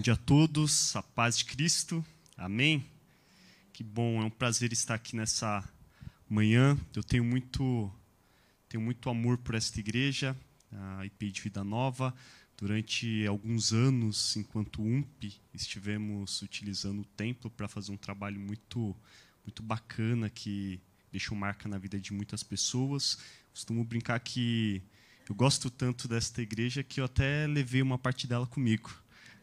Bom dia a todos, a paz de Cristo, amém? Que bom, é um prazer estar aqui nessa manhã. Eu tenho muito, tenho muito amor por esta igreja, a IP de Vida Nova. Durante alguns anos, enquanto UMP, estivemos utilizando o templo para fazer um trabalho muito, muito bacana que deixou marca na vida de muitas pessoas. Costumo brincar que eu gosto tanto desta igreja que eu até levei uma parte dela comigo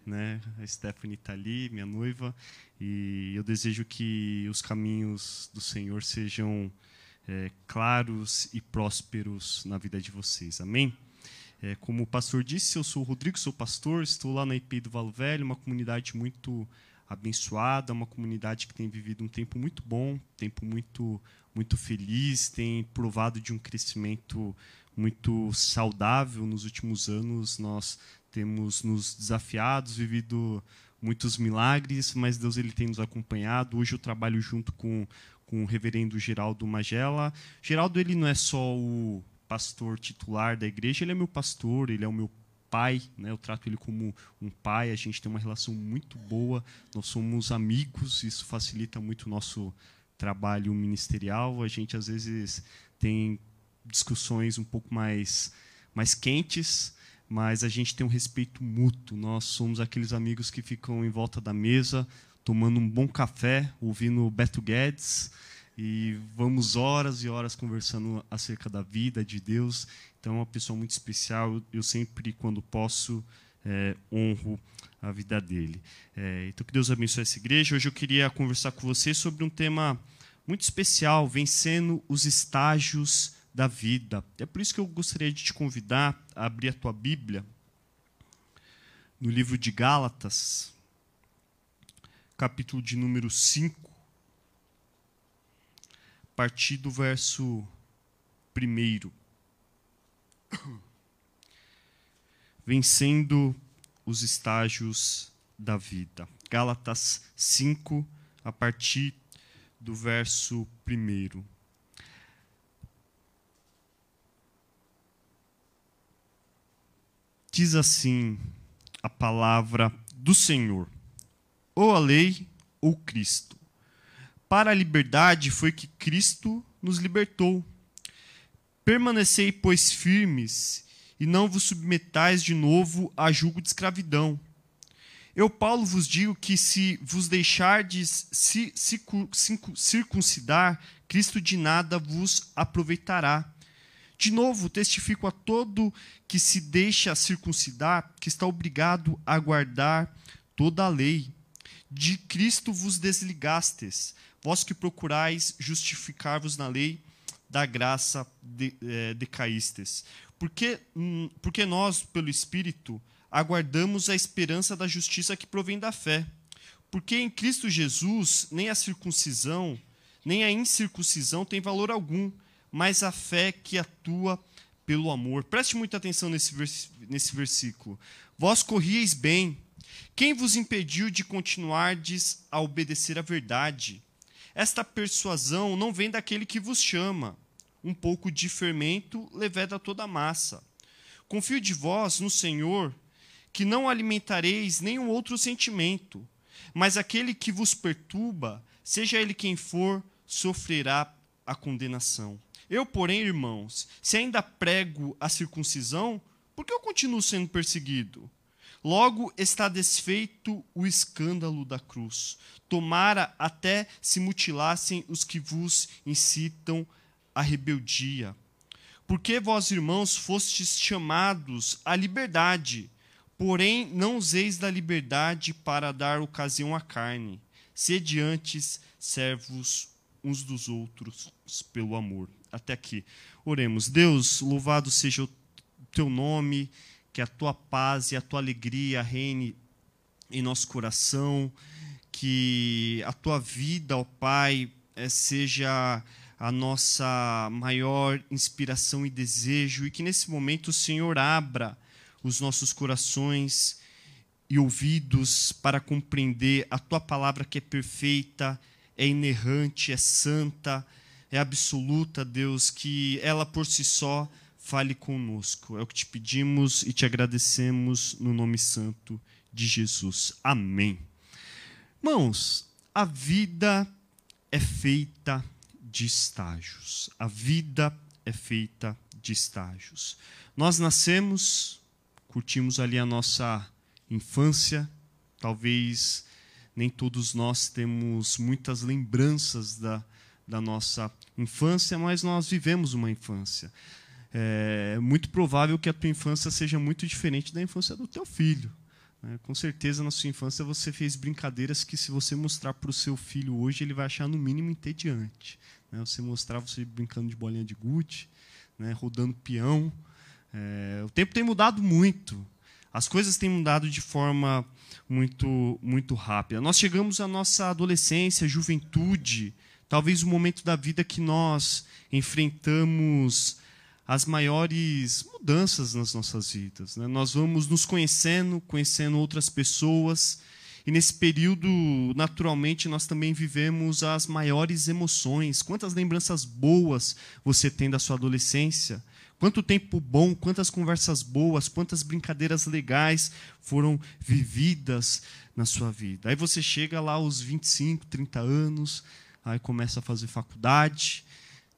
né? A Stephanie está ali, minha noiva, e eu desejo que os caminhos do Senhor sejam é, claros e prósperos na vida de vocês. Amém? É, como o pastor disse, eu sou o Rodrigo, sou pastor, estou lá na IP do Valo Velho, uma comunidade muito abençoada, uma comunidade que tem vivido um tempo muito bom, um tempo muito muito feliz, tem provado de um crescimento muito saudável nos últimos anos. Nós temos nos desafiados, vivido muitos milagres, mas Deus ele tem nos acompanhado. Hoje eu trabalho junto com, com o reverendo Geraldo Magela. Geraldo ele não é só o pastor titular da igreja, ele é meu pastor, ele é o meu pai, né? Eu trato ele como um pai. A gente tem uma relação muito boa. Nós somos amigos. Isso facilita muito o nosso trabalho ministerial. A gente às vezes tem discussões um pouco mais mais quentes, mas a gente tem um respeito mútuo. Nós somos aqueles amigos que ficam em volta da mesa, tomando um bom café, ouvindo Beto Guedes, e vamos horas e horas conversando acerca da vida, de Deus. Então, é uma pessoa muito especial. Eu sempre, quando posso, é, honro a vida dele. É, então, que Deus abençoe essa igreja. Hoje eu queria conversar com você sobre um tema muito especial, vencendo os estágios da vida. É por isso que eu gostaria de te convidar a abrir a tua Bíblia no livro de Gálatas, capítulo de número 5, a partir do verso 1. Vencendo os estágios da vida. Gálatas 5, a partir do verso 1. Diz assim a palavra do Senhor: ou a lei ou Cristo. Para a liberdade foi que Cristo nos libertou. Permanecei, pois, firmes e não vos submetais de novo a julgo de escravidão. Eu, Paulo, vos digo que se vos deixardes circuncidar, Cristo de nada vos aproveitará. De novo, testifico a todo que se deixa circuncidar que está obrigado a guardar toda a lei. De Cristo vos desligastes, vós que procurais justificar-vos na lei, da graça de, é, decaístes. Porque, hum, porque nós, pelo Espírito, aguardamos a esperança da justiça que provém da fé. Porque em Cristo Jesus nem a circuncisão, nem a incircuncisão tem valor algum mas a fé que atua pelo amor. Preste muita atenção nesse, vers nesse versículo. Vós corrieis bem. Quem vos impediu de continuardes a obedecer à verdade? Esta persuasão não vem daquele que vos chama. Um pouco de fermento leveda toda a massa. Confio de vós no Senhor, que não alimentareis nenhum outro sentimento, mas aquele que vos perturba, seja ele quem for, sofrerá a condenação. Eu, porém, irmãos, se ainda prego a circuncisão, por que eu continuo sendo perseguido? Logo está desfeito o escândalo da cruz. Tomara até se mutilassem os que vos incitam à rebeldia. Porque vós, irmãos, fostes chamados à liberdade, porém não useis da liberdade para dar ocasião à carne. Sede antes servos uns dos outros pelo amor até aqui. Oremos. Deus, louvado seja o teu nome, que a tua paz e a tua alegria reine em nosso coração, que a tua vida, ó Pai, eh, seja a nossa maior inspiração e desejo, e que nesse momento o Senhor abra os nossos corações e ouvidos para compreender a tua palavra que é perfeita, é inerrante, é santa, é absoluta, Deus, que ela por si só fale conosco. É o que te pedimos e te agradecemos no nome santo de Jesus. Amém. Irmãos, a vida é feita de estágios. A vida é feita de estágios. Nós nascemos, curtimos ali a nossa infância, talvez nem todos nós temos muitas lembranças da, da nossa infância, mas nós vivemos uma infância. É muito provável que a tua infância seja muito diferente da infância do teu filho. Né? Com certeza, na sua infância, você fez brincadeiras que, se você mostrar para o seu filho hoje, ele vai achar, no mínimo, entediante. Né? Você mostrar você brincando de bolinha de gude, né? rodando peão. É, o tempo tem mudado muito. As coisas têm mudado de forma muito, muito rápida. Nós chegamos à nossa adolescência, juventude, talvez o momento da vida que nós enfrentamos as maiores mudanças nas nossas vidas. Né? Nós vamos nos conhecendo, conhecendo outras pessoas, e nesse período, naturalmente, nós também vivemos as maiores emoções. Quantas lembranças boas você tem da sua adolescência? Quanto tempo bom, quantas conversas boas, quantas brincadeiras legais foram vividas na sua vida. Aí você chega lá aos 25, 30 anos, aí começa a fazer faculdade,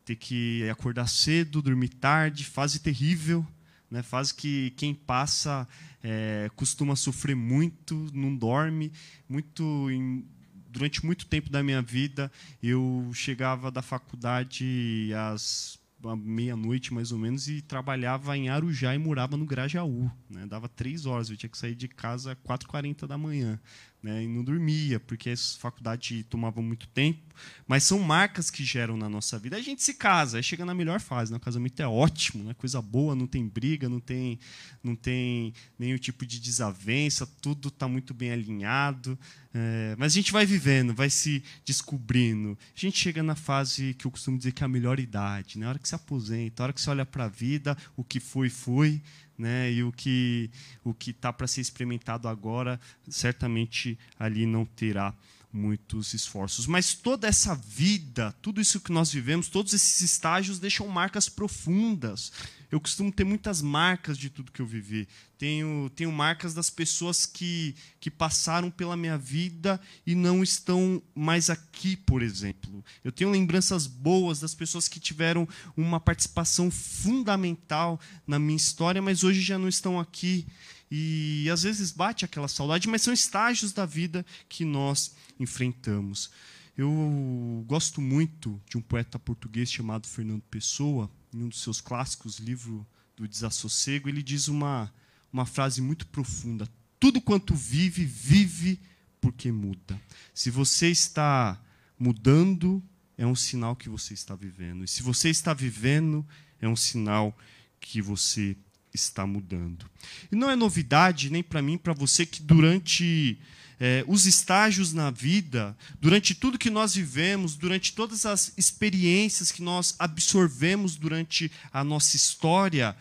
ter que acordar cedo, dormir tarde, fase terrível, né? fase que quem passa é, costuma sofrer muito, não dorme, muito em, durante muito tempo da minha vida eu chegava da faculdade às meia-noite mais ou menos e trabalhava em Arujá e morava no Grajaú. Né? Dava três horas, eu tinha que sair de casa às 4h40 da manhã. Né? E não dormia, porque a faculdade tomava muito tempo. Mas são marcas que geram na nossa vida. A gente se casa, aí chega na melhor fase. Né? O casamento é ótimo, né? coisa boa, não tem briga, não tem, não tem nenhum tipo de desavença, tudo está muito bem alinhado. É, mas a gente vai vivendo, vai se descobrindo. A gente chega na fase que eu costumo dizer que é a melhor idade, na né? hora que se aposenta, a hora que você olha para a vida, o que foi, foi, né? e o que o que está para ser experimentado agora, certamente ali não terá muitos esforços. Mas toda essa vida, tudo isso que nós vivemos, todos esses estágios deixam marcas profundas. Eu costumo ter muitas marcas de tudo que eu vivi. Tenho, tenho marcas das pessoas que, que passaram pela minha vida e não estão mais aqui, por exemplo. Eu tenho lembranças boas das pessoas que tiveram uma participação fundamental na minha história, mas hoje já não estão aqui. E às vezes bate aquela saudade, mas são estágios da vida que nós enfrentamos. Eu gosto muito de um poeta português chamado Fernando Pessoa, em um dos seus clássicos, livro do Desassossego, ele diz uma, uma frase muito profunda: Tudo quanto vive, vive porque muda. Se você está mudando, é um sinal que você está vivendo. E se você está vivendo, é um sinal que você está mudando. E não é novidade nem para mim, para você, que durante é, os estágios na vida, durante tudo que nós vivemos, durante todas as experiências que nós absorvemos durante a nossa história,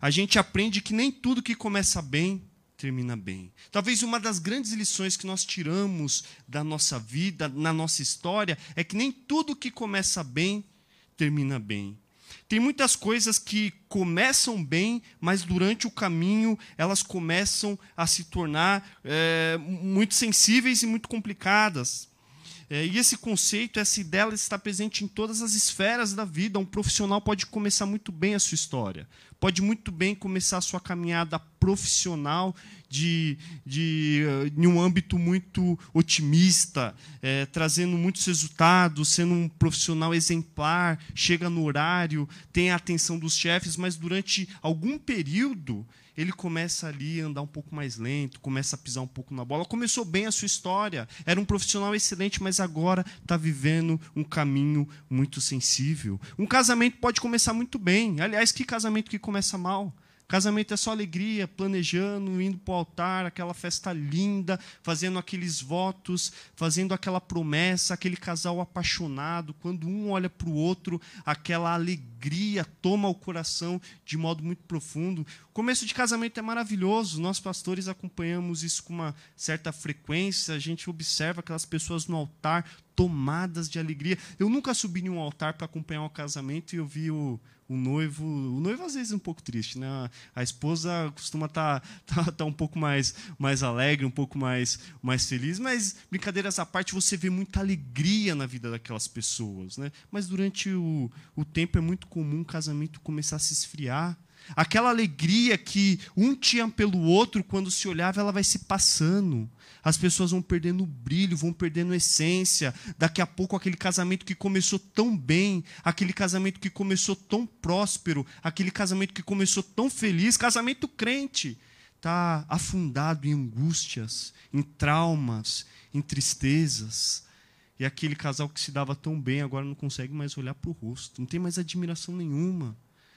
a gente aprende que nem tudo que começa bem termina bem. Talvez uma das grandes lições que nós tiramos da nossa vida, na nossa história, é que nem tudo que começa bem termina bem. Tem muitas coisas que começam bem, mas durante o caminho elas começam a se tornar é, muito sensíveis e muito complicadas. É, e esse conceito, essa ideia, está presente em todas as esferas da vida. Um profissional pode começar muito bem a sua história, pode muito bem começar a sua caminhada profissional de, de, em um âmbito muito otimista, é, trazendo muitos resultados, sendo um profissional exemplar, chega no horário, tem a atenção dos chefes, mas durante algum período ele começa ali a andar um pouco mais lento, começa a pisar um pouco na bola. Começou bem a sua história, era um profissional excelente, mas agora está vivendo um caminho muito sensível. Um casamento pode começar muito bem. Aliás, que casamento que começa mal? Casamento é só alegria, planejando, indo para o altar, aquela festa linda, fazendo aqueles votos, fazendo aquela promessa, aquele casal apaixonado. Quando um olha para o outro, aquela alegria toma o coração de modo muito profundo. Começo de casamento é maravilhoso, nós pastores acompanhamos isso com uma certa frequência, a gente observa aquelas pessoas no altar tomadas de alegria. Eu nunca subi em um altar para acompanhar um casamento e eu vi o o noivo, o noivo às vezes é um pouco triste, né? A esposa costuma estar tá, tá, tá um pouco mais, mais alegre, um pouco mais, mais feliz, mas brincadeiras à parte, você vê muita alegria na vida daquelas pessoas, né? Mas durante o, o tempo é muito comum o casamento começar a se esfriar. Aquela alegria que um tinha pelo outro, quando se olhava, ela vai se passando as pessoas vão perdendo o brilho, vão perdendo essência. Daqui a pouco, aquele casamento que começou tão bem, aquele casamento que começou tão próspero, aquele casamento que começou tão feliz, casamento crente, está afundado em angústias, em traumas, em tristezas. E aquele casal que se dava tão bem agora não consegue mais olhar para o rosto, não tem mais admiração nenhuma.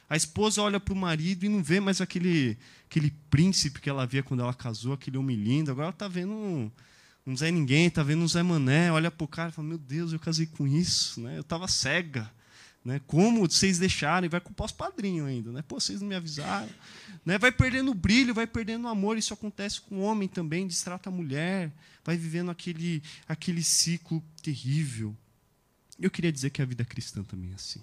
A esposa olha para o marido e não vê mais aquele, aquele príncipe que ela via quando ela casou, aquele homem lindo. Agora ela está vendo um, um Zé Ninguém, está vendo um Zé Mané, olha para o cara e fala: Meu Deus, eu casei com isso, né? eu estava cega. Né? Como vocês deixaram? E vai culpar os padrinhos ainda. Né? Pô, vocês não me avisaram. Né? Vai perdendo o brilho, vai perdendo o amor. Isso acontece com o homem também, destrata a mulher, vai vivendo aquele, aquele ciclo terrível. Eu queria dizer que a vida cristã também é assim.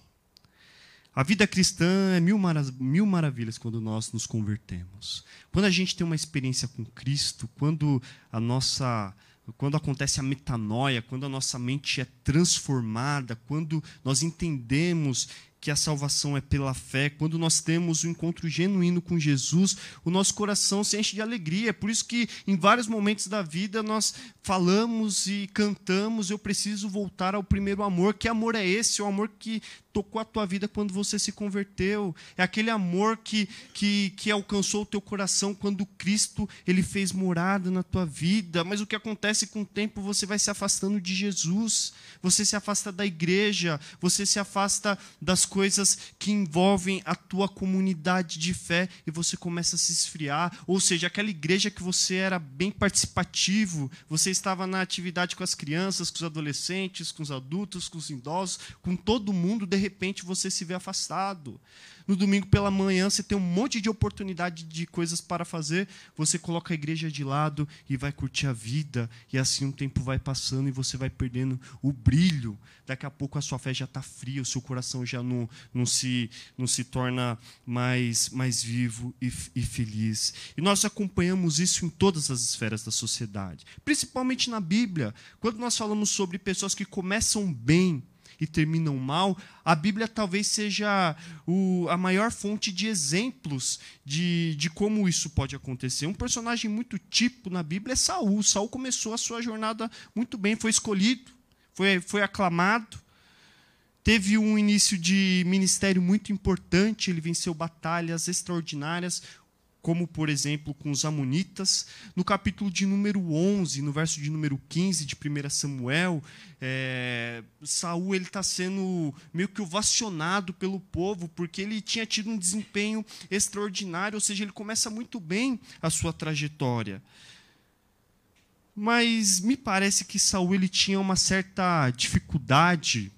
A vida cristã é mil, marav mil maravilhas quando nós nos convertemos. Quando a gente tem uma experiência com Cristo, quando a nossa quando acontece a metanoia, quando a nossa mente é transformada, quando nós entendemos que a salvação é pela fé, quando nós temos um encontro genuíno com Jesus, o nosso coração se enche de alegria. É por isso que em vários momentos da vida nós falamos e cantamos: Eu preciso voltar ao primeiro amor. Que amor é esse? O amor que tocou a tua vida quando você se converteu. É aquele amor que, que, que alcançou o teu coração quando Cristo ele fez morada na tua vida. Mas o que acontece com o tempo, você vai se afastando de Jesus, você se afasta da igreja, você se afasta das coisas que envolvem a tua comunidade de fé e você começa a se esfriar. Ou seja, aquela igreja que você era bem participativo, você estava na atividade com as crianças, com os adolescentes, com os adultos, com os idosos, com todo mundo, de repente você se vê afastado. No domingo pela manhã você tem um monte de oportunidade de coisas para fazer, você coloca a igreja de lado e vai curtir a vida, e assim o tempo vai passando e você vai perdendo o brilho. Daqui a pouco a sua fé já está fria, o seu coração já não, não, se, não se torna mais, mais vivo e, e feliz. E nós acompanhamos isso em todas as esferas da sociedade, principalmente na Bíblia, quando nós falamos sobre pessoas que começam bem e terminam mal, a Bíblia talvez seja o, a maior fonte de exemplos de, de como isso pode acontecer. Um personagem muito típico na Bíblia é Saul. Saul começou a sua jornada muito bem, foi escolhido, foi, foi aclamado, teve um início de ministério muito importante, ele venceu batalhas extraordinárias como por exemplo com os amonitas. No capítulo de número 11, no verso de número 15 de 1 Samuel, é, Saul ele está sendo meio que ovacionado pelo povo porque ele tinha tido um desempenho extraordinário, ou seja, ele começa muito bem a sua trajetória. Mas me parece que Saul ele tinha uma certa dificuldade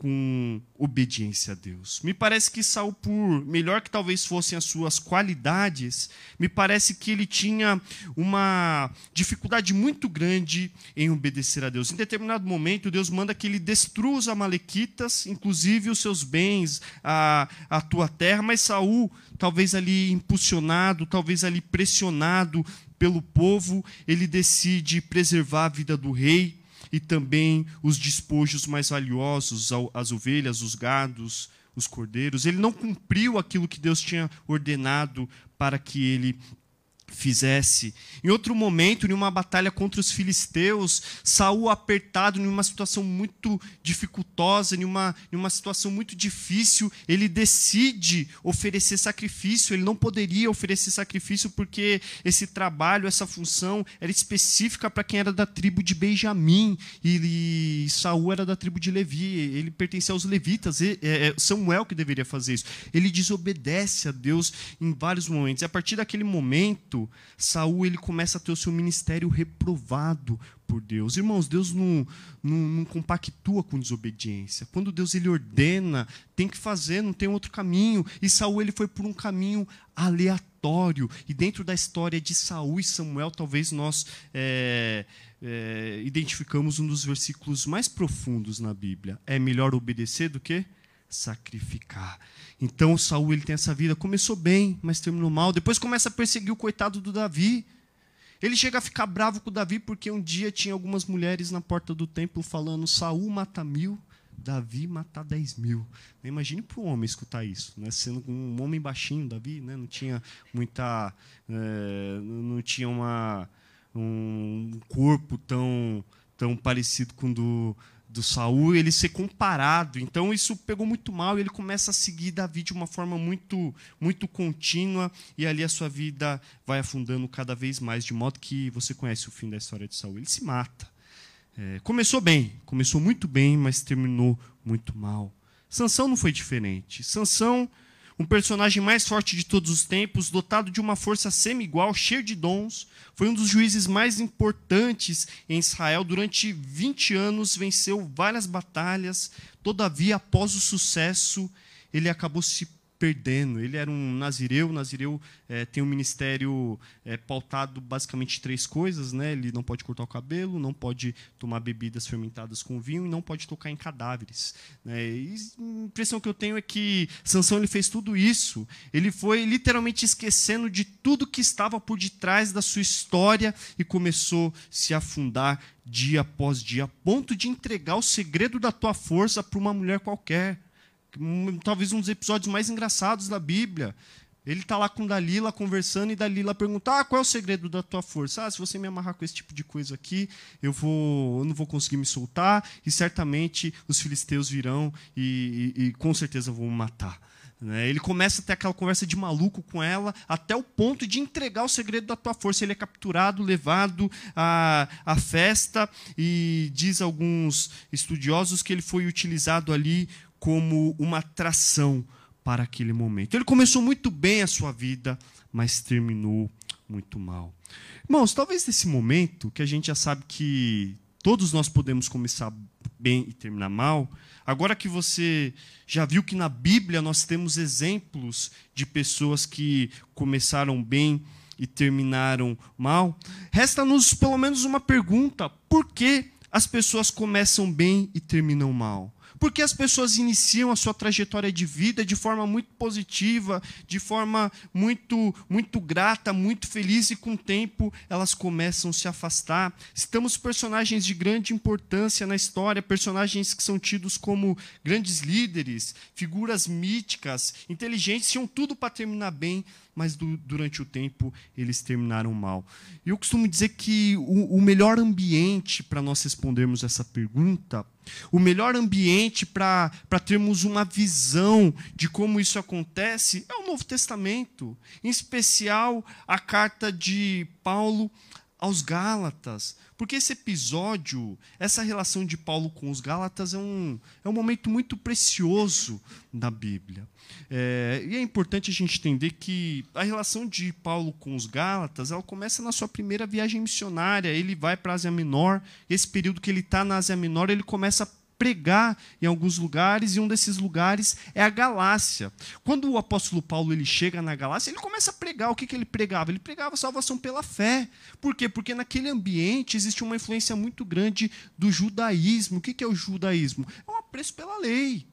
com obediência a Deus. Me parece que Saul, por melhor que talvez fossem as suas qualidades, me parece que ele tinha uma dificuldade muito grande em obedecer a Deus. Em determinado momento, Deus manda que ele destrua os amalequitas, inclusive os seus bens, a, a tua terra, mas Saul, talvez ali impulsionado, talvez ali pressionado pelo povo, ele decide preservar a vida do rei e também os despojos mais valiosos, as ovelhas, os gados, os cordeiros. Ele não cumpriu aquilo que Deus tinha ordenado para que ele fizesse. Em outro momento, em uma batalha contra os filisteus, Saul apertado em uma situação muito dificultosa, em uma, em uma situação muito difícil, ele decide oferecer sacrifício. Ele não poderia oferecer sacrifício porque esse trabalho, essa função era específica para quem era da tribo de Benjamim e, e Saul era da tribo de Levi. Ele pertencia aos levitas. E, é, é Samuel que deveria fazer isso. Ele desobedece a Deus em vários momentos. E a partir daquele momento Saul ele começa a ter o seu ministério reprovado por Deus. Irmãos, Deus não, não, não, compactua com desobediência. Quando Deus ele ordena, tem que fazer, não tem outro caminho. E Saul ele foi por um caminho aleatório. E dentro da história de Saul e Samuel, talvez nós é, é, identificamos um dos versículos mais profundos na Bíblia. É melhor obedecer do que sacrificar. Então Saul ele tem essa vida, começou bem, mas terminou mal. Depois começa a perseguir o coitado do Davi. Ele chega a ficar bravo com o Davi porque um dia tinha algumas mulheres na porta do templo falando: Saul mata mil, Davi mata dez mil. Imagine para um homem escutar isso, né? sendo um homem baixinho, Davi, né? não tinha muita, é, não tinha uma, um corpo tão, tão parecido com o do, do Saul, ele ser comparado. Então isso pegou muito mal e ele começa a seguir Davi de uma forma muito muito contínua e ali a sua vida vai afundando cada vez mais, de modo que você conhece o fim da história de Saul. Ele se mata. É, começou bem, começou muito bem, mas terminou muito mal. Sansão não foi diferente. Sansão um personagem mais forte de todos os tempos, dotado de uma força semi-igual, cheio de dons, foi um dos juízes mais importantes em Israel. Durante 20 anos, venceu várias batalhas. Todavia, após o sucesso, ele acabou se perdendo. Ele era um nazireu. O nazireu é, tem um ministério é, pautado basicamente em três coisas. Né? Ele não pode cortar o cabelo, não pode tomar bebidas fermentadas com vinho e não pode tocar em cadáveres. Né? E a impressão que eu tenho é que Sansão ele fez tudo isso. Ele foi literalmente esquecendo de tudo que estava por detrás da sua história e começou a se afundar dia após dia, a ponto de entregar o segredo da tua força para uma mulher qualquer talvez um dos episódios mais engraçados da Bíblia. Ele está lá com Dalila conversando e Dalila pergunta: ah, qual é o segredo da tua força? Ah, se você me amarrar com esse tipo de coisa aqui, eu vou, eu não vou conseguir me soltar e certamente os filisteus virão e, e, e com certeza vão me matar. Né? Ele começa a ter aquela conversa de maluco com ela, até o ponto de entregar o segredo da tua força. Ele é capturado, levado à, à festa, e diz alguns estudiosos que ele foi utilizado ali como uma atração para aquele momento. Ele começou muito bem a sua vida, mas terminou muito mal. Irmãos, talvez nesse momento, que a gente já sabe que todos nós podemos começar bem e terminar mal, agora que você já viu que na Bíblia nós temos exemplos de pessoas que começaram bem e terminaram mal, resta-nos pelo menos uma pergunta: por que as pessoas começam bem e terminam mal? Porque as pessoas iniciam a sua trajetória de vida de forma muito positiva, de forma muito, muito grata, muito feliz, e com o tempo elas começam a se afastar. Estamos personagens de grande importância na história, personagens que são tidos como grandes líderes, figuras míticas, inteligentes, tinham tudo para terminar bem, mas do, durante o tempo eles terminaram mal. Eu costumo dizer que o, o melhor ambiente para nós respondermos essa pergunta o melhor ambiente para termos uma visão de como isso acontece é o Novo Testamento, em especial a carta de Paulo aos Gálatas. Porque esse episódio, essa relação de Paulo com os Gálatas é um, é um momento muito precioso da Bíblia. É, e é importante a gente entender que a relação de Paulo com os Gálatas ela começa na sua primeira viagem missionária. Ele vai para a Ásia Menor, esse período que ele está na Ásia Menor, ele começa a pregar em alguns lugares, e um desses lugares é a Galácia. Quando o apóstolo Paulo ele chega na Galácia, ele começa a pregar. O que, que ele pregava? Ele pregava salvação pela fé. Por quê? Porque naquele ambiente existe uma influência muito grande do judaísmo. O que, que é o judaísmo? É um apreço pela lei.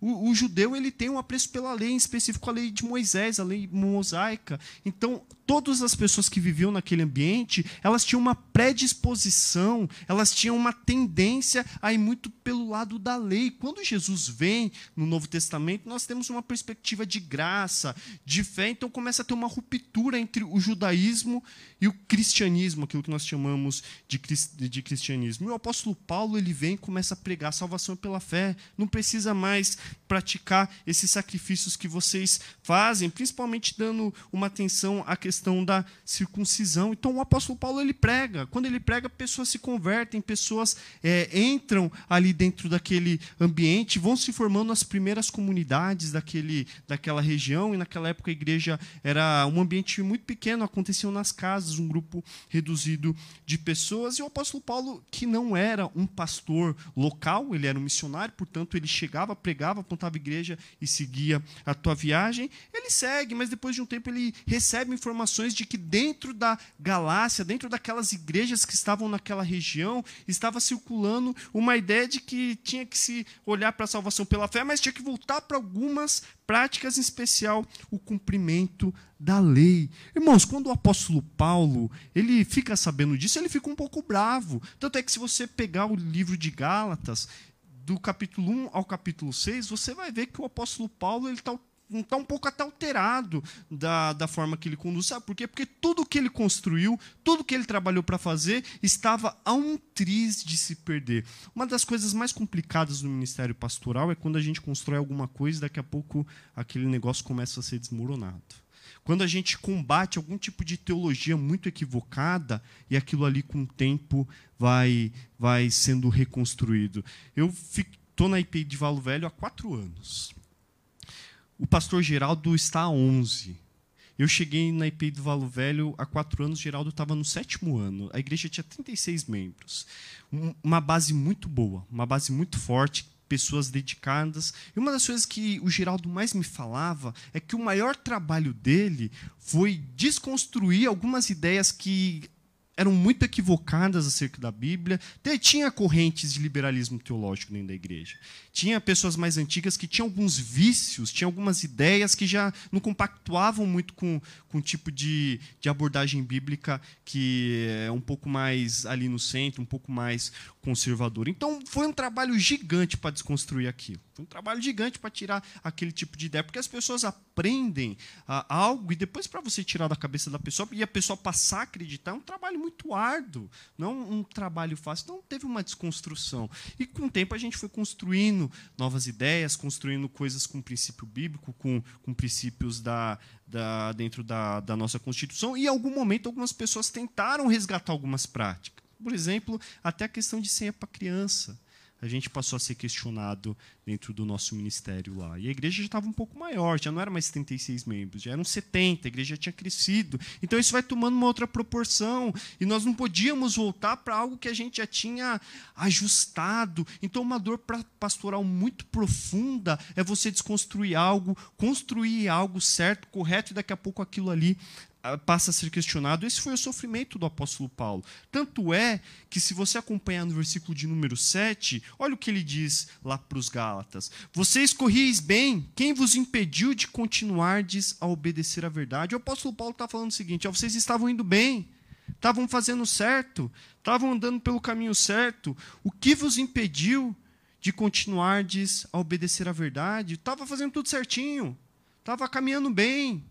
O, o, judeu ele tem um apreço pela lei, em específico a lei de Moisés, a lei mosaica. Então, todas as pessoas que viviam naquele ambiente, elas tinham uma predisposição, elas tinham uma tendência a ir muito pelo lado da lei. Quando Jesus vem no Novo Testamento, nós temos uma perspectiva de graça, de fé, então começa a ter uma ruptura entre o judaísmo e o cristianismo, aquilo que nós chamamos de, de cristianismo. E o apóstolo Paulo ele vem e começa a pregar salvação pela fé. Não precisa mais praticar esses sacrifícios que vocês fazem, principalmente dando uma atenção à questão da circuncisão. Então o apóstolo Paulo ele prega. Quando ele prega, pessoas se convertem, pessoas é, entram ali dentro daquele ambiente, vão se formando as primeiras comunidades daquele, daquela região. E naquela época a igreja era um ambiente muito pequeno, aconteciam nas casas, um grupo reduzido de pessoas. E o apóstolo Paulo, que não era um pastor local, ele era um missionário, portanto ele chegava, pregava orava, apontava a igreja e seguia a tua viagem. Ele segue, mas depois de um tempo ele recebe informações de que dentro da Galácia, dentro daquelas igrejas que estavam naquela região, estava circulando uma ideia de que tinha que se olhar para a salvação pela fé, mas tinha que voltar para algumas práticas, em especial o cumprimento da lei. Irmãos, quando o apóstolo Paulo, ele fica sabendo disso, ele fica um pouco bravo. Tanto é que se você pegar o livro de Gálatas, do capítulo 1 ao capítulo 6, você vai ver que o apóstolo Paulo ele está está um pouco até alterado da, da forma que ele conduz. Sabe por quê? Porque tudo que ele construiu, tudo que ele trabalhou para fazer, estava a um triz de se perder. Uma das coisas mais complicadas do ministério pastoral é quando a gente constrói alguma coisa e daqui a pouco aquele negócio começa a ser desmoronado. Quando a gente combate algum tipo de teologia muito equivocada e aquilo ali com o tempo vai, vai sendo reconstruído. Eu estou na IP de Valo Velho há quatro anos o pastor Geraldo está há 11. Eu cheguei na IP do Valo Velho há quatro anos, Geraldo estava no sétimo ano. A igreja tinha 36 membros. Uma base muito boa, uma base muito forte, pessoas dedicadas. E uma das coisas que o Geraldo mais me falava é que o maior trabalho dele foi desconstruir algumas ideias que eram muito equivocadas acerca da Bíblia. Tinha correntes de liberalismo teológico dentro da igreja. Tinha pessoas mais antigas que tinham alguns vícios, tinham algumas ideias que já não compactuavam muito com, com o tipo de, de abordagem bíblica que é um pouco mais ali no centro, um pouco mais conservador. Então, foi um trabalho gigante para desconstruir aquilo. Foi um trabalho gigante para tirar aquele tipo de ideia, porque as pessoas aprendem ah, algo e depois para você tirar da cabeça da pessoa e a pessoa passar a acreditar é um trabalho muito árduo, não um trabalho fácil. Não teve uma desconstrução. E com o tempo a gente foi construindo construindo novas ideias, construindo coisas com princípio bíblico, com, com princípios da, da, dentro da, da nossa Constituição. E, em algum momento, algumas pessoas tentaram resgatar algumas práticas. Por exemplo, até a questão de senha para criança a gente passou a ser questionado dentro do nosso ministério lá. E a igreja já estava um pouco maior, já não era mais 76 membros, já eram 70, a igreja já tinha crescido. Então isso vai tomando uma outra proporção. E nós não podíamos voltar para algo que a gente já tinha ajustado. Então, uma dor pastoral muito profunda é você desconstruir algo, construir algo certo, correto, e daqui a pouco aquilo ali passa a ser questionado. Esse foi o sofrimento do apóstolo Paulo. Tanto é que, se você acompanhar no versículo de número 7, olha o que ele diz lá para os Gálatas: Vocês corrieis bem, quem vos impediu de continuardes a obedecer à verdade? O apóstolo Paulo está falando o seguinte: ó, vocês estavam indo bem, estavam fazendo certo, estavam andando pelo caminho certo. O que vos impediu de continuardes a obedecer à verdade? Estava fazendo tudo certinho, estava caminhando bem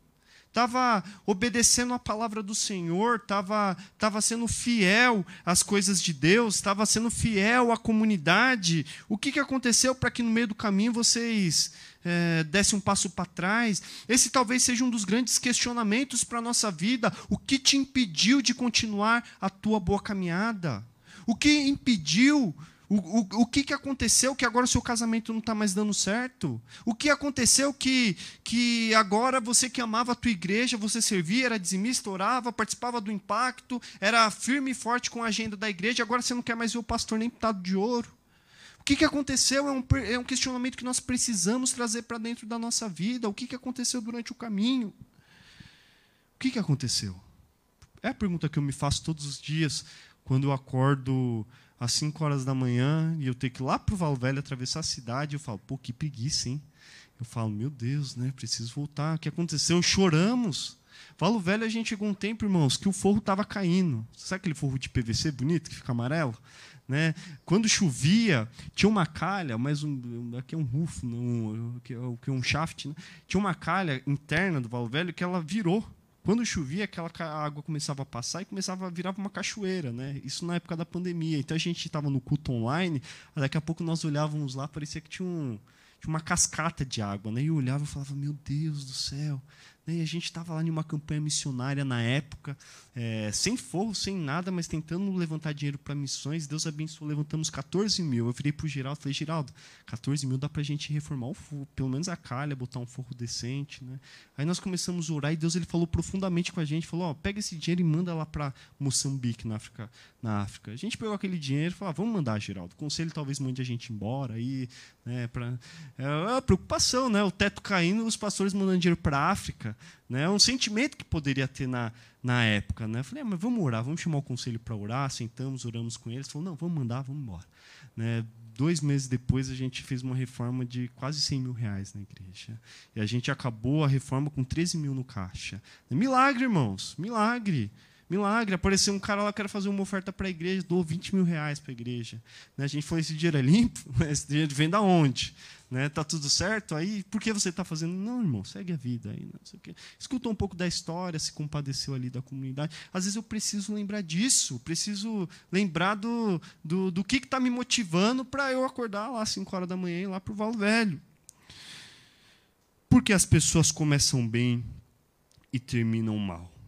estava obedecendo a palavra do Senhor, estava tava sendo fiel às coisas de Deus, estava sendo fiel à comunidade. O que, que aconteceu para que no meio do caminho vocês é, dessem um passo para trás? Esse talvez seja um dos grandes questionamentos para a nossa vida. O que te impediu de continuar a tua boa caminhada? O que impediu o, o, o que, que aconteceu que agora o seu casamento não está mais dando certo? O que aconteceu que, que agora você que amava a tua igreja, você servia, era dizimista, orava, participava do impacto, era firme e forte com a agenda da igreja, agora você não quer mais ver o pastor nem pintado de ouro? O que, que aconteceu é um, é um questionamento que nós precisamos trazer para dentro da nossa vida. O que, que aconteceu durante o caminho? O que, que aconteceu? É a pergunta que eu me faço todos os dias quando eu acordo às 5 horas da manhã e eu tenho que ir lá para o Val Velho atravessar a cidade, eu falo, pô, que preguiça, hein? Eu falo, meu Deus, né? Preciso voltar. O que aconteceu? Choramos. Valo Velho, a gente chegou um tempo, irmãos, que o forro estava caindo. Sabe aquele forro de PVC bonito que fica amarelo? Né? Quando chovia, tinha uma calha, mas um, aqui é um roof, não, aqui é um shaft, né? tinha uma calha interna do Valo Velho que ela virou. Quando chovia, aquela água começava a passar e começava a virar uma cachoeira, né? Isso na época da pandemia. Então a gente estava no culto online, daqui a pouco nós olhávamos lá, parecia que tinha, um, tinha uma cascata de água, né? E eu olhava e falava: "Meu Deus do céu? E a gente estava lá em uma campanha missionária na época, é, sem forro, sem nada, mas tentando levantar dinheiro para missões. Deus abençoou, levantamos 14 mil. Eu virei para o Geraldo e falei, Geraldo, 14 mil dá para a gente reformar o forro, pelo menos a calha, botar um forro decente. Né? Aí nós começamos a orar e Deus ele falou profundamente com a gente, falou, oh, pega esse dinheiro e manda lá para Moçambique, na África, na África. A gente pegou aquele dinheiro e falou, ah, vamos mandar, Geraldo. O conselho talvez mande a gente embora. Aí, né, pra, é uma preocupação, né? o teto caindo, os pastores mandando dinheiro para a África. Né? É um sentimento que poderia ter na, na época. Né? Eu falei, ah, mas vamos orar, vamos chamar o conselho para orar. Sentamos, oramos com eles. Falou, não, vamos mandar, vamos embora. Né? Dois meses depois, a gente fez uma reforma de quase 100 mil reais na igreja. E a gente acabou a reforma com 13 mil no caixa. Milagre, irmãos, milagre. Milagre, apareceu um cara lá que quer fazer uma oferta para a igreja, dou 20 mil reais para a igreja. Né? A gente falou, esse dinheiro é limpo? Esse dinheiro vem da onde? Né? Tá tudo certo? Aí, por que você está fazendo? Não, irmão, segue a vida aí. Não sei o quê. Escutou um pouco da história, se compadeceu ali da comunidade. Às vezes eu preciso lembrar disso, preciso lembrar do, do, do que está me motivando para eu acordar lá às 5 horas da manhã e ir lá para o Valo Velho. Porque as pessoas começam bem e terminam mal.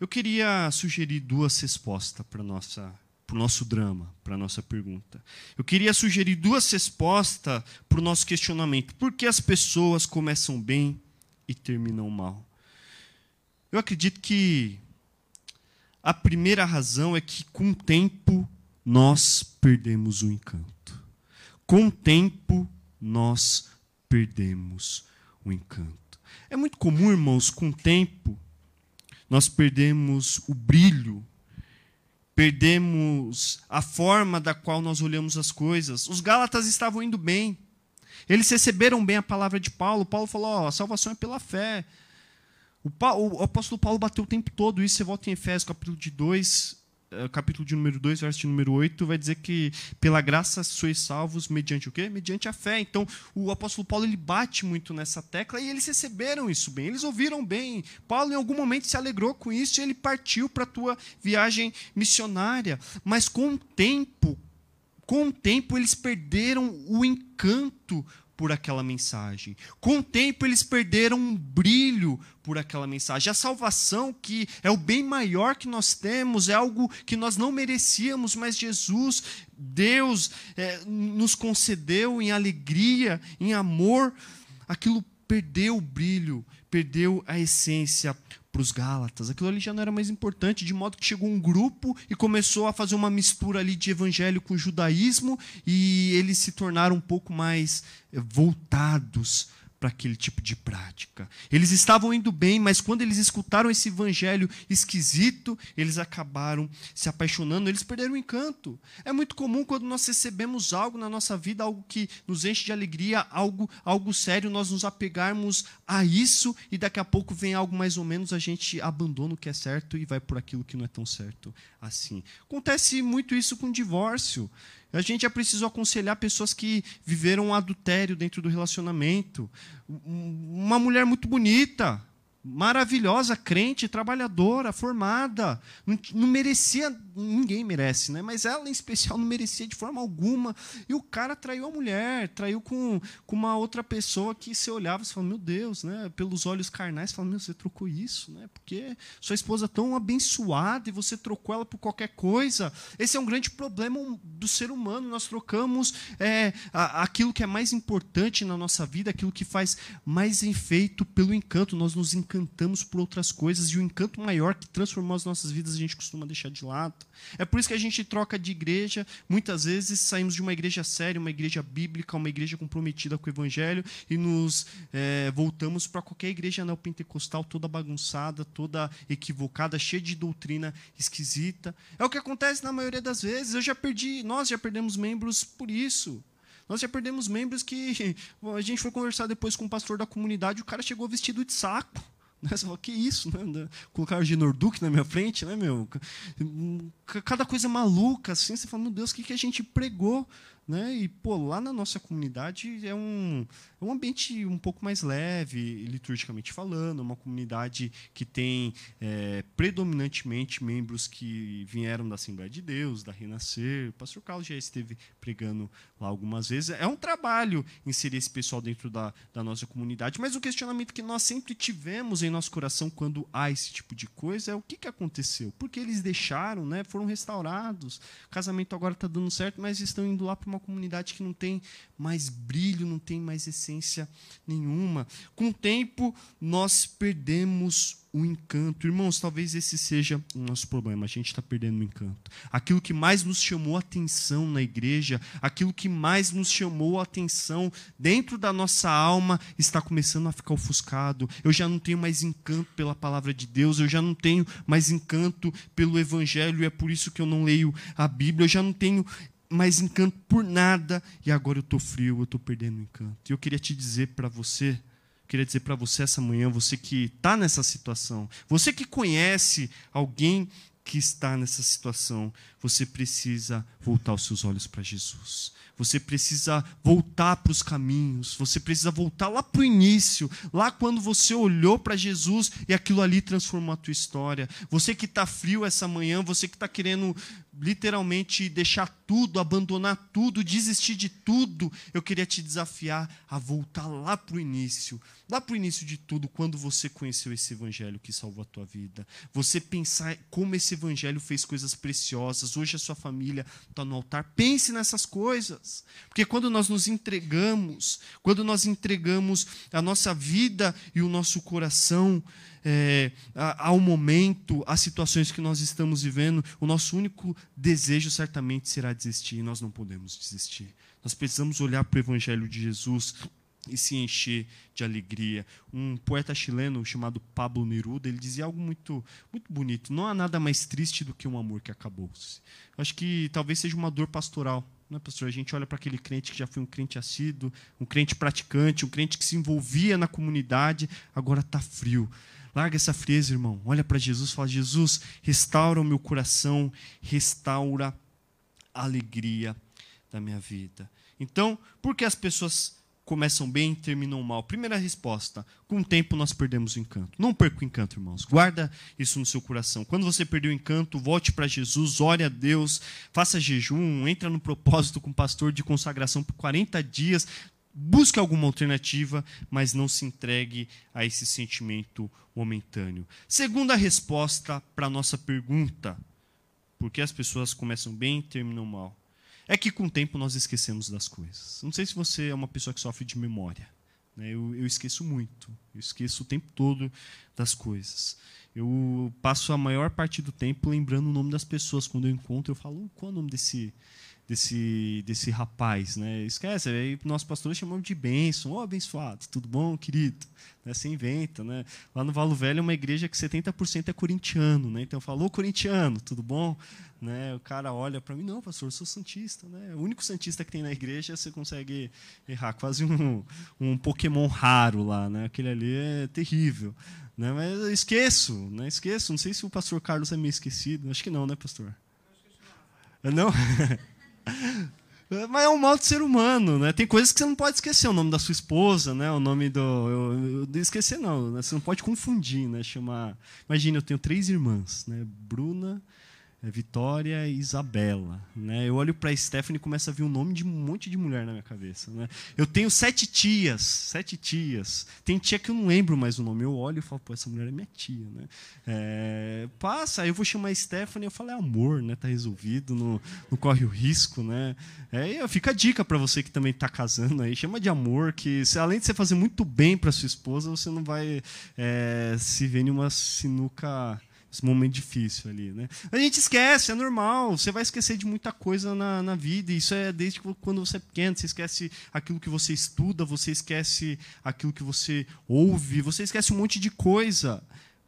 Eu queria sugerir duas respostas para nossa para o nosso drama, para a nossa pergunta. Eu queria sugerir duas respostas para o nosso questionamento. Por que as pessoas começam bem e terminam mal? Eu acredito que a primeira razão é que, com o tempo, nós perdemos o encanto. Com o tempo, nós perdemos o encanto. É muito comum, irmãos, com o tempo, nós perdemos o brilho, perdemos a forma da qual nós olhamos as coisas. Os Gálatas estavam indo bem. Eles receberam bem a palavra de Paulo. Paulo falou: a salvação é pela fé. O, Paulo, o, apóstolo Paulo bateu o tempo todo isso. Você volta em Efésios, capítulo de 2, eh, capítulo de número 2, verso de número 8, vai dizer que pela graça sois salvos mediante o quê? Mediante a fé. Então, o apóstolo Paulo ele bate muito nessa tecla e eles receberam isso bem, eles ouviram bem. Paulo em algum momento se alegrou com isso e ele partiu para a tua viagem missionária. Mas com o tempo, com o tempo eles perderam o encanto por aquela mensagem. Com o tempo, eles perderam um brilho por aquela mensagem. A salvação, que é o bem maior que nós temos, é algo que nós não merecíamos, mas Jesus, Deus, é, nos concedeu em alegria, em amor. Aquilo perdeu o brilho, perdeu a essência para os Gálatas. Aquilo ali já não era mais importante, de modo que chegou um grupo e começou a fazer uma mistura ali de evangelho com judaísmo e eles se tornaram um pouco mais eh, voltados para aquele tipo de prática. Eles estavam indo bem, mas quando eles escutaram esse evangelho esquisito, eles acabaram se apaixonando, eles perderam o encanto. É muito comum quando nós recebemos algo na nossa vida, algo que nos enche de alegria, algo, algo sério, nós nos apegarmos a isso e daqui a pouco vem algo mais ou menos, a gente abandona o que é certo e vai por aquilo que não é tão certo assim. Acontece muito isso com o divórcio. A gente já precisou aconselhar pessoas que viveram um adultério dentro do relacionamento. Uma mulher muito bonita, maravilhosa, crente, trabalhadora, formada, não, não, merecia, ninguém merece, né? mas ela em especial não merecia de forma alguma. E o cara traiu a mulher, traiu com, com uma outra pessoa que você olhava e falava, meu Deus, né? pelos olhos carnais, você fala, meu, você trocou isso, né? porque sua esposa é tão abençoada e você trocou ela por qualquer coisa. Esse é um grande problema do ser humano, nós trocamos é, aquilo que é mais importante na nossa vida, aquilo que faz mais efeito pelo encanto, nós nos encantamos encantamos por outras coisas e o encanto maior que transformou as nossas vidas a gente costuma deixar de lado. É por isso que a gente troca de igreja. Muitas vezes saímos de uma igreja séria, uma igreja bíblica, uma igreja comprometida com o evangelho e nos é, voltamos para qualquer igreja neopentecostal toda bagunçada, toda equivocada, cheia de doutrina esquisita. É o que acontece na maioria das vezes. Eu já perdi, nós já perdemos membros por isso. Nós já perdemos membros que a gente foi conversar depois com o pastor da comunidade, o cara chegou vestido de saco. Né? Você fala, que isso, né? Colocar o Ginorduk na minha frente, né, meu? Cada coisa maluca, assim, você fala, meu Deus, o que a gente pregou? Né? E, pô, lá na nossa comunidade é um, é um ambiente um pouco mais leve, liturgicamente falando, uma comunidade que tem é, predominantemente membros que vieram da Assembleia de Deus, da Renascer. O pastor Carlos já esteve pregando lá algumas vezes. É um trabalho inserir esse pessoal dentro da, da nossa comunidade, mas o questionamento que nós sempre tivemos em nosso coração quando há esse tipo de coisa é o que, que aconteceu. Porque eles deixaram, né, foram restaurados. O casamento agora está dando certo, mas estão indo lá para uma comunidade que não tem mais brilho, não tem mais essência nenhuma. Com o tempo, nós perdemos o encanto. Irmãos, talvez esse seja o nosso problema. A gente está perdendo o encanto. Aquilo que mais nos chamou a atenção na igreja, aquilo que mais nos chamou a atenção dentro da nossa alma, está começando a ficar ofuscado. Eu já não tenho mais encanto pela palavra de Deus, eu já não tenho mais encanto pelo evangelho, e é por isso que eu não leio a Bíblia, eu já não tenho mais encanto por nada, e agora eu estou frio, eu estou perdendo o encanto. E eu queria te dizer para você queria dizer para você essa manhã, você que está nessa situação, você que conhece alguém que está nessa situação, você precisa voltar os seus olhos para Jesus. Você precisa voltar para os caminhos, você precisa voltar lá para o início, lá quando você olhou para Jesus e aquilo ali transformou a tua história. Você que está frio essa manhã, você que está querendo literalmente deixar tudo, abandonar tudo, desistir de tudo, eu queria te desafiar a voltar lá para o início, lá para o início de tudo, quando você conheceu esse evangelho que salvou a tua vida. Você pensar como esse evangelho fez coisas preciosas, hoje a sua família está no altar. Pense nessas coisas, porque quando nós nos entregamos, quando nós entregamos a nossa vida e o nosso coração, é, ao momento, às situações que nós estamos vivendo, o nosso único desejo certamente será desistir, e nós não podemos desistir. Nós precisamos olhar para o Evangelho de Jesus e se encher de alegria. Um poeta chileno chamado Pablo Neruda, ele dizia algo muito, muito bonito. Não há nada mais triste do que um amor que acabou-se. Acho que talvez seja uma dor pastoral não é, pastor? A gente olha para aquele crente que já foi um crente assíduo, um crente praticante, um crente que se envolvia na comunidade, agora está frio. Larga essa frieza, irmão. Olha para Jesus fala: Jesus, restaura o meu coração, restaura a alegria da minha vida. Então, por que as pessoas começam bem e terminam mal? Primeira resposta: com o tempo nós perdemos o encanto. Não perca o encanto, irmãos. Guarda isso no seu coração. Quando você perdeu o encanto, volte para Jesus, ore a Deus, faça jejum, entra no propósito com o pastor de consagração por 40 dias. Busque alguma alternativa, mas não se entregue a esse sentimento momentâneo. Segunda resposta para a nossa pergunta: por que as pessoas começam bem e terminam mal? É que com o tempo nós esquecemos das coisas. Não sei se você é uma pessoa que sofre de memória. Né? Eu, eu esqueço muito. Eu esqueço o tempo todo das coisas. Eu passo a maior parte do tempo lembrando o nome das pessoas. Quando eu encontro, eu falo: qual é o nome desse, desse, desse rapaz, né? Esquece, aí nós pastores chamamos de bênção, ó oh, abençoado, tudo bom, querido? Né? Você inventa, né? Lá no Valo Velho é uma igreja que 70% é corintiano, né? Então falou corintiano, tudo bom? Né? O cara olha para mim, não, pastor, eu sou santista, né? O único santista que tem na igreja você consegue errar, quase um, um Pokémon raro lá, né? Aquele ali é terrível, né? Mas eu esqueço, né? Esqueço. Não sei se o pastor Carlos é meio esquecido, acho que não, né, pastor? Não? Mas é um mal de ser humano, né? Tem coisas que você não pode esquecer, o nome da sua esposa, né? O nome do. Eu, eu, esquecer não, né? você não pode confundir, né? Chamar. Imagina, eu tenho três irmãs, né? Bruna, Vitória e Isabela. Né? Eu olho para a Stephanie e começa a vir um nome de um monte de mulher na minha cabeça. Né? Eu tenho sete tias, sete tias. Tem tia que eu não lembro mais o nome. Eu olho e falo, pô, essa mulher é minha tia. Né? É, passa, aí eu vou chamar a Stephanie eu falo, é amor, né? tá resolvido, não, não corre o risco. Né? É, fica a dica para você que também está casando aí, chama de amor, que além de você fazer muito bem para sua esposa, você não vai é, se ver em uma sinuca esse momento difícil ali, né? A gente esquece, é normal. Você vai esquecer de muita coisa na, na vida. Isso é desde quando você é pequeno. Você esquece aquilo que você estuda, você esquece aquilo que você ouve, você esquece um monte de coisa.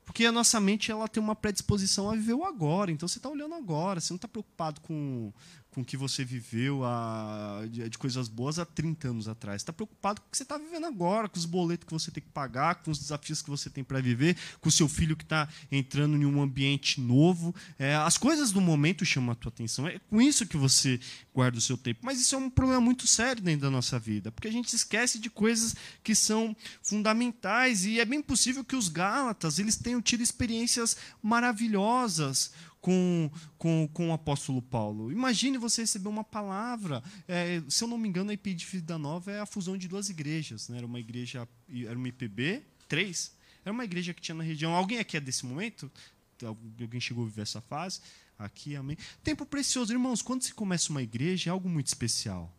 Porque a nossa mente ela tem uma predisposição a viver o agora. Então você está olhando agora, você não está preocupado com, com o que você viveu a, de, de, coisas boas há 30 anos atrás. Está preocupado com o que você está vivendo agora, com os boletos que você tem que pagar, com os desafios que você tem para viver, com o seu filho que está entrando em um ambiente novo. É, as coisas do momento chamam a tua atenção. É com isso que você guarda o seu tempo. Mas isso é um problema muito sério dentro da nossa vida, porque a gente esquece de coisas que são fundamentais. E é bem possível que os Gálatas eles tenham tido experiências maravilhosas com, com, com o apóstolo Paulo. Imagine você receber uma palavra. É, se eu não me engano, a IPI de Vida Nova é a fusão de duas igrejas. Né? Era uma igreja, era uma IPB, três. Era uma igreja que tinha na região. Alguém aqui é desse momento? Alguém chegou a viver essa fase? Aqui, amém. Tempo precioso, irmãos. Quando se começa uma igreja, é algo muito especial.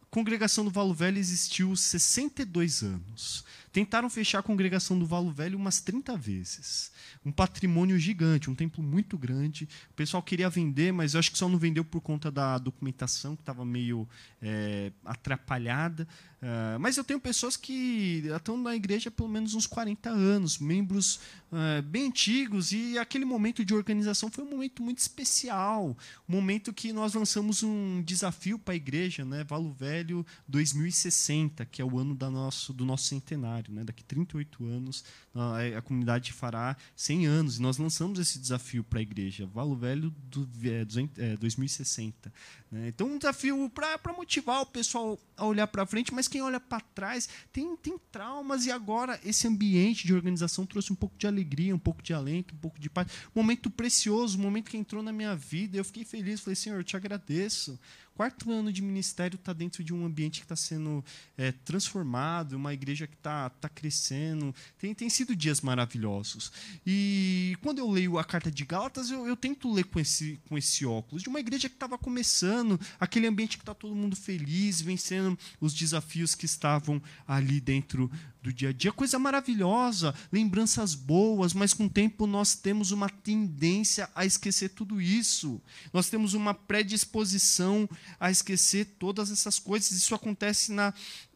A congregação do Valo Velho existiu 62 anos. Tentaram fechar a congregação do Valo Velho umas 30 vezes. Um patrimônio gigante, um templo muito grande. O pessoal queria vender, mas eu acho que só não vendeu por conta da documentação, que estava meio é, atrapalhada. Uh, mas eu tenho pessoas que estão na igreja há pelo menos uns 40 anos, membros uh, bem antigos, e aquele momento de organização foi um momento muito especial. Um momento que nós lançamos um desafio para a igreja, né? Valo Velho 2060, que é o ano da nosso, do nosso centenário. Né? Daqui 38 anos, a, a comunidade fará 100 anos, e nós lançamos esse desafio para a igreja, Valo Velho do, é, é, 2060. Né? Então, um desafio para motivar o pessoal a olhar para frente, mas quem olha para trás tem, tem traumas, e agora esse ambiente de organização trouxe um pouco de alegria, um pouco de alento, um pouco de paz. Um momento precioso, um momento que entrou na minha vida. Eu fiquei feliz, falei, Senhor, eu te agradeço quarto ano de ministério está dentro de um ambiente que está sendo é, transformado, uma igreja que está tá crescendo. Tem, tem sido dias maravilhosos. E quando eu leio a carta de Gálatas, eu, eu tento ler com esse, com esse óculos de uma igreja que estava começando, aquele ambiente que está todo mundo feliz, vencendo os desafios que estavam ali dentro do dia a dia, coisa maravilhosa, lembranças boas, mas com o tempo nós temos uma tendência a esquecer tudo isso. Nós temos uma predisposição a esquecer todas essas coisas. Isso acontece na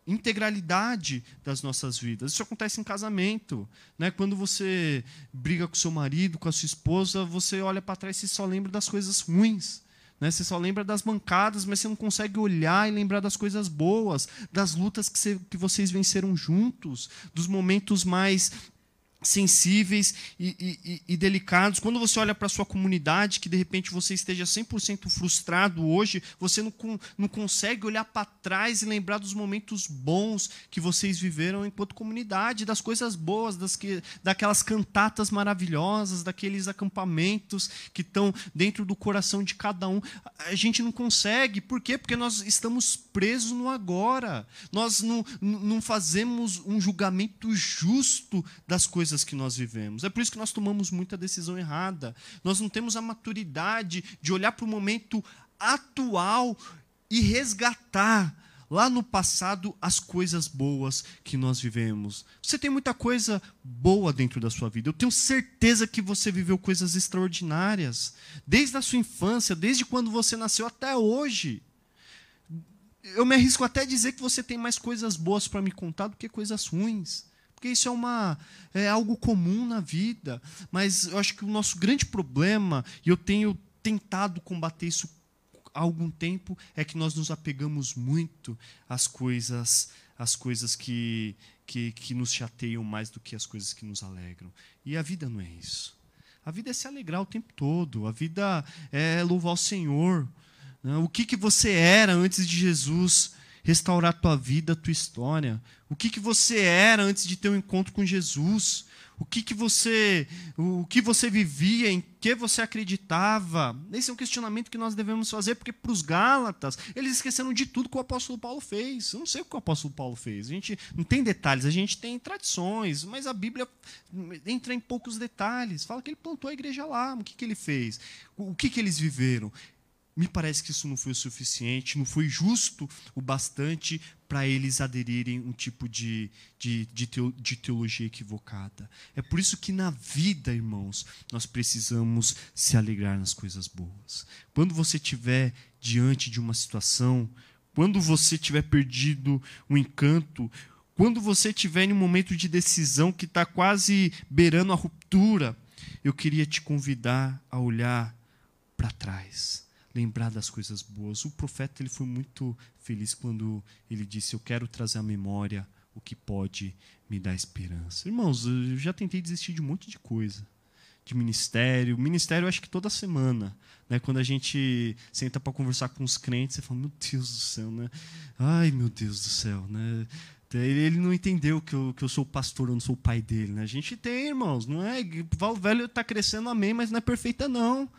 integralidade das nossas vidas. Isso acontece em casamento, né? Quando você briga com seu marido, com a sua esposa, você olha para trás e só lembra das coisas ruins. Né? Você só lembra das mancadas, mas você não consegue olhar e lembrar das coisas boas, das lutas que, você, que vocês venceram juntos, dos momentos mais sensíveis e, e, e, delicados. Quando você olha para a sua comunidade, que de repente você esteja 100% frustrado hoje, você não, não consegue olhar para trás e lembrar dos momentos bons que vocês viveram enquanto comunidade, das coisas boas, das que, daquelas cantatas maravilhosas, daqueles acampamentos que estão dentro do coração de cada um. A gente não consegue. Por quê? Porque nós estamos presos no agora. Nós não, não fazemos um julgamento justo das coisas coisas que nós vivemos. É por isso que nós tomamos muita decisão errada. Nós não temos a maturidade de olhar para o momento atual e resgatar lá no passado as coisas boas que nós vivemos. Você tem muita coisa boa dentro da sua vida. Eu tenho certeza que você viveu coisas extraordinárias, desde a sua infância, desde quando você nasceu até hoje. Eu me arrisco até a dizer que você tem mais coisas boas para me contar do que coisas ruins porque isso é, uma, é algo comum na vida. Mas eu acho que o nosso grande problema, e eu tenho tentado combater isso há algum tempo, é que nós nos apegamos muito às coisas, às coisas que, que, que nos chateiam mais do que as coisas que nos alegram. E a vida não é isso. A vida é se alegrar o tempo todo. A vida é louvar o Senhor. Né? O que, que você era antes de Jesus? Restaurar a tua vida, a tua história. O que, que você era antes de ter um encontro com Jesus? O que, que você o que você vivia, em que você acreditava? Esse é um questionamento que nós devemos fazer, porque para os Gálatas, eles esqueceram de tudo que o apóstolo Paulo fez. Eu não sei o que o apóstolo Paulo fez. A gente não tem detalhes, a gente tem tradições, mas a Bíblia entra em poucos detalhes. Fala que ele plantou a igreja lá, o que, que ele fez? O que, que eles viveram? Me parece que isso não foi o suficiente, não foi justo o bastante para eles aderirem um tipo de, de, de, teologia equivocada. É por isso que na vida, irmãos, nós precisamos se alegrar nas coisas boas. Quando você estiver diante de uma situação, quando você tiver perdido o um encanto, quando você estiver em um momento de decisão que está quase beirando a ruptura, eu queria te convidar a olhar para trás lembrar das coisas boas. O profeta ele foi muito feliz quando ele disse: Eu quero trazer à memória o que pode me dar esperança. Irmãos, eu já tentei desistir de um monte de coisa. De ministério. Ministério, eu acho que toda semana. Né? Quando a gente senta para conversar com os crentes, você fala: Meu Deus do céu, né? Ai, meu Deus do céu, né? Ele não entendeu que eu, que eu sou pastor, eu não sou o pai dele. Né? A gente tem, irmãos, não é? O velho está crescendo, amém, mas não é perfeita, não.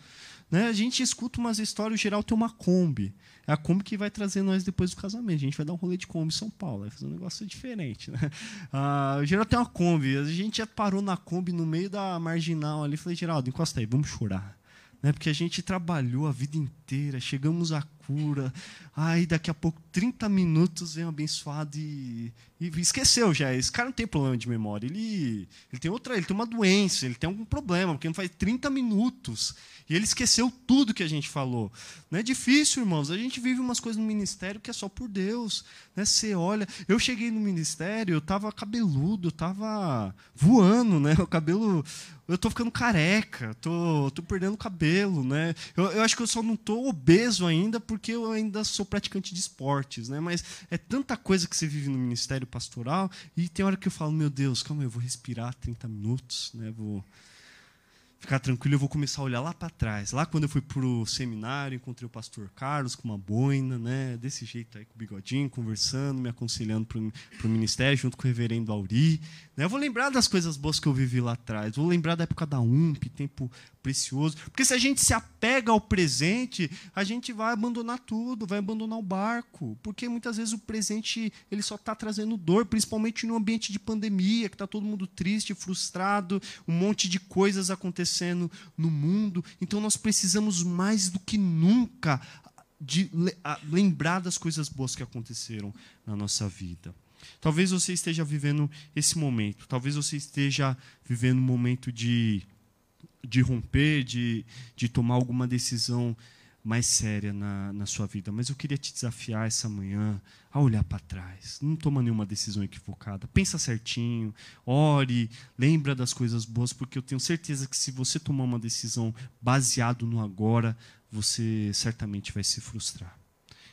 Né? A gente escuta umas histórias, o geral tem uma Kombi. É a Kombi que vai trazer nós depois do casamento. A gente vai dar um rolê de Kombi em São Paulo, vai fazer um negócio diferente. Né? Ah, o Geraldo tem uma Kombi. A gente já parou na Kombi no meio da marginal ali. Falei, Geraldo, encosta aí, vamos chorar. Né? Porque a gente trabalhou a vida inteira, chegamos a cura. Aí daqui a pouco, 30 minutos, vem abençoado e, e, esqueceu já. Esse cara não tem problema de memória. Ele, ele tem outra, ele tem uma doença, ele tem algum problema, porque não faz 30 minutos. E ele esqueceu tudo que a gente falou. Não é difícil, irmãos. A gente vive umas coisas no ministério que é só por Deus. Né? Você olha. Eu cheguei no ministério, eu estava cabeludo, eu estava voando, né? O cabelo. Eu estou ficando careca, tô, tô perdendo cabelo, né? Eu, eu acho que eu só não estou obeso ainda porque porque eu ainda sou praticante de esportes, né? Mas é tanta coisa que você vive no ministério pastoral e tem hora que eu falo, meu Deus, calma, eu vou respirar 30 minutos, né? Vou ficar tranquilo, eu vou começar a olhar lá para trás. Lá quando eu fui para o seminário, encontrei o pastor Carlos com uma boina, né, desse jeito aí, com o bigodinho, conversando, me aconselhando para o ministério, junto com o reverendo Auri. Né? Eu vou lembrar das coisas boas que eu vivi lá atrás, vou lembrar da época da UMP, tempo precioso. Porque se a gente se apega ao presente, a gente vai abandonar tudo, vai abandonar o barco. Porque muitas vezes o presente ele só está trazendo dor, principalmente no ambiente de pandemia, que está todo mundo triste, frustrado, um monte de coisas acontecendo no mundo. Então nós precisamos mais do que nunca de lembrar das coisas boas que aconteceram na nossa vida. Talvez você esteja vivendo esse momento, talvez você esteja vivendo um momento de de romper, de, de tomar alguma decisão mais séria na, na sua vida. Mas eu queria te desafiar essa manhã a olhar para trás. Não toma nenhuma decisão equivocada. Pensa certinho, ore, lembra das coisas boas, porque eu tenho certeza que se você tomar uma decisão baseado no agora, você certamente vai se frustrar.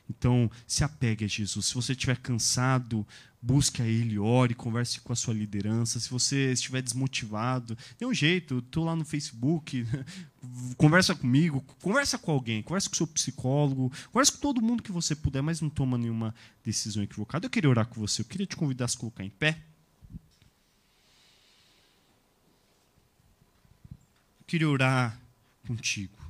Então, se apegue a Jesus. Se você estiver cansado, busque a Ele, ore, converse com a sua liderança. Se você estiver desmotivado, tem um jeito, estou lá no Facebook, conversa comigo, conversa com alguém, conversa com o seu psicólogo, conversa com todo mundo que você puder, mas não toma nenhuma decisão equivocada. Eu queria orar com você, eu queria te convidar a se colocar em pé. Eu queria orar contigo.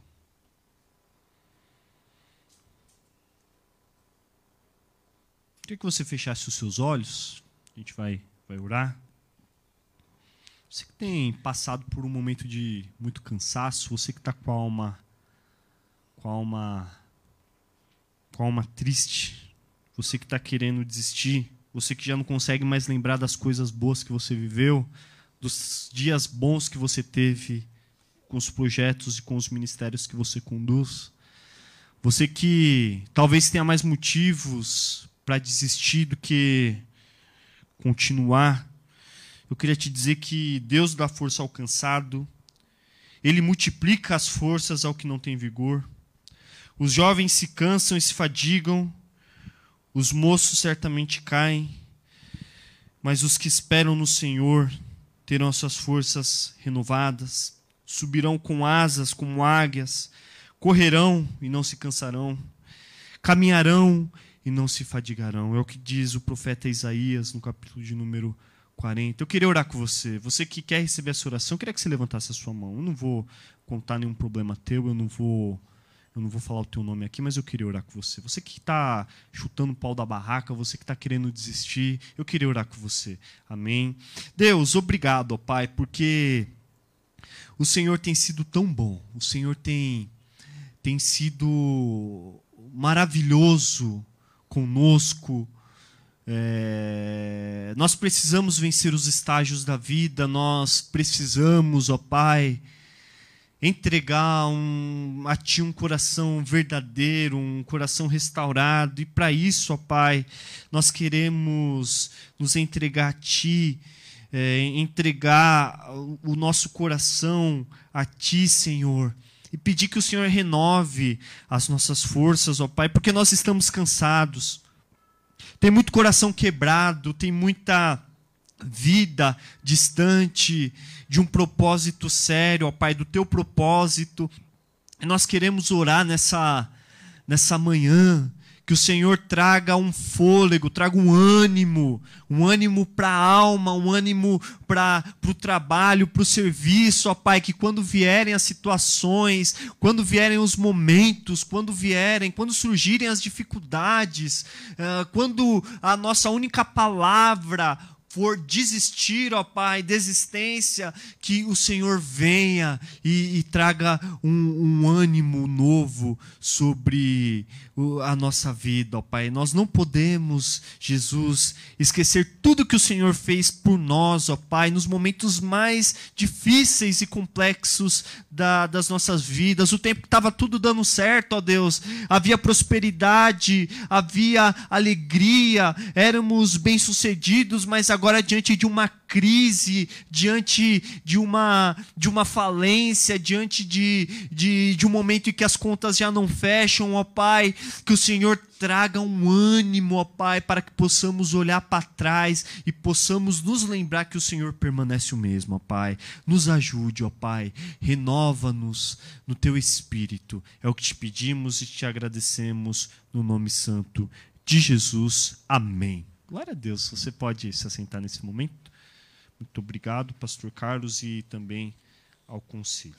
Queria que você fechasse os seus olhos. A gente vai, vai orar. Você que tem passado por um momento de muito cansaço, você que está com a alma, com a alma, com a alma triste, você que está querendo desistir, você que já não consegue mais lembrar das coisas boas que você viveu, dos dias bons que você teve com os projetos e com os ministérios que você conduz. Você que talvez tenha mais motivos para desistir do que continuar. Eu queria te dizer que Deus dá força ao cansado, Ele multiplica as forças ao que não tem vigor. Os jovens se cansam e se fadigam, os moços certamente caem, mas os que esperam no Senhor terão as suas forças renovadas, subirão com asas como águias, correrão e não se cansarão, caminharão e não se fadigarão. É o que diz o profeta Isaías no capítulo de número 40. Eu queria orar com você. Você que quer receber essa oração, eu queria que você levantasse a sua mão. Eu não vou contar nenhum problema teu, eu não vou eu não vou falar o teu nome aqui, mas eu queria orar com você. Você que está chutando o pau da barraca, você que está querendo desistir, eu queria orar com você. Amém. Deus, obrigado, ó Pai, porque o Senhor tem sido tão bom. O Senhor tem tem sido maravilhoso conosco. É, nós precisamos vencer os estágios da vida, nós precisamos, ó Pai, entregar um, a Ti um coração verdadeiro, um coração restaurado, e para isso, ó Pai, nós queremos nos entregar a Ti, é, entregar o nosso coração a Ti, Senhor e pedir que o Senhor renove as nossas forças, ó Pai, porque nós estamos cansados. Tem muito coração quebrado, tem muita vida distante de um propósito sério, ó Pai, do teu propósito. E nós queremos orar nessa nessa manhã que o Senhor traga um fôlego, traga um ânimo, um ânimo para a alma, um ânimo para o trabalho, para o serviço, ó Pai, que quando vierem as situações, quando vierem os momentos, quando vierem, quando surgirem as dificuldades, uh, quando a nossa única palavra for desistir, ó Pai, desistência, que o Senhor venha e, e traga um, um, ânimo novo sobre a nossa vida, ó Pai. Nós não podemos, Jesus, esquecer tudo que o Senhor fez por nós, ó Pai, nos momentos mais difíceis e complexos da, das nossas vidas. O tempo que estava tudo dando certo, ó Deus, havia prosperidade, havia alegria, éramos bem-sucedidos, mas agora diante de uma crise, diante de uma, de uma falência, diante de, de, de um momento em que as contas já não fecham, ó Pai, que o Senhor traga um ânimo, ó Pai, para que possamos olhar para trás e possamos nos lembrar que o Senhor permanece o mesmo, ó Pai. Nos ajude, ó Pai, renova-nos no Teu Espírito. É o que te pedimos e te agradecemos no nome santo de Jesus. Amém. Glória a Deus. Você pode se assentar nesse momento. Muito obrigado, Pastor Carlos, e também ao conselho.